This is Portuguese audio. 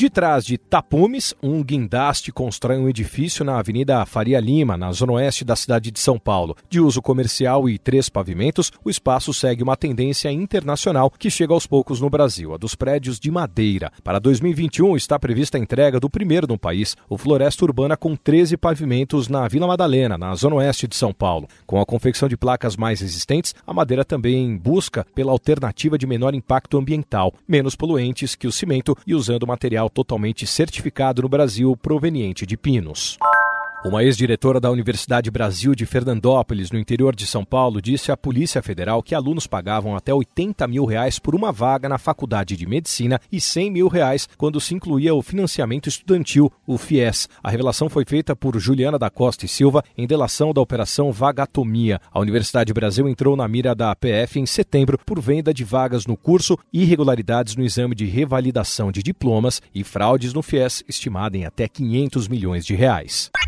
De trás de tapumes, um guindaste constrói um edifício na Avenida Faria Lima, na zona oeste da cidade de São Paulo. De uso comercial e três pavimentos, o espaço segue uma tendência internacional que chega aos poucos no Brasil, a dos prédios de madeira. Para 2021 está prevista a entrega do primeiro no país, o Floresta Urbana com 13 pavimentos na Vila Madalena, na zona oeste de São Paulo. Com a confecção de placas mais resistentes, a madeira também busca pela alternativa de menor impacto ambiental, menos poluentes que o cimento e usando material totalmente certificado no Brasil proveniente de pinos. Uma ex-diretora da Universidade Brasil de Fernandópolis, no interior de São Paulo, disse à Polícia Federal que alunos pagavam até 80 mil reais por uma vaga na Faculdade de Medicina e 100 mil reais quando se incluía o financiamento estudantil, o FIES. A revelação foi feita por Juliana da Costa e Silva em delação da Operação Vagatomia. A Universidade Brasil entrou na mira da APF em setembro por venda de vagas no curso, irregularidades no exame de revalidação de diplomas e fraudes no FIES estimada em até 500 milhões de reais.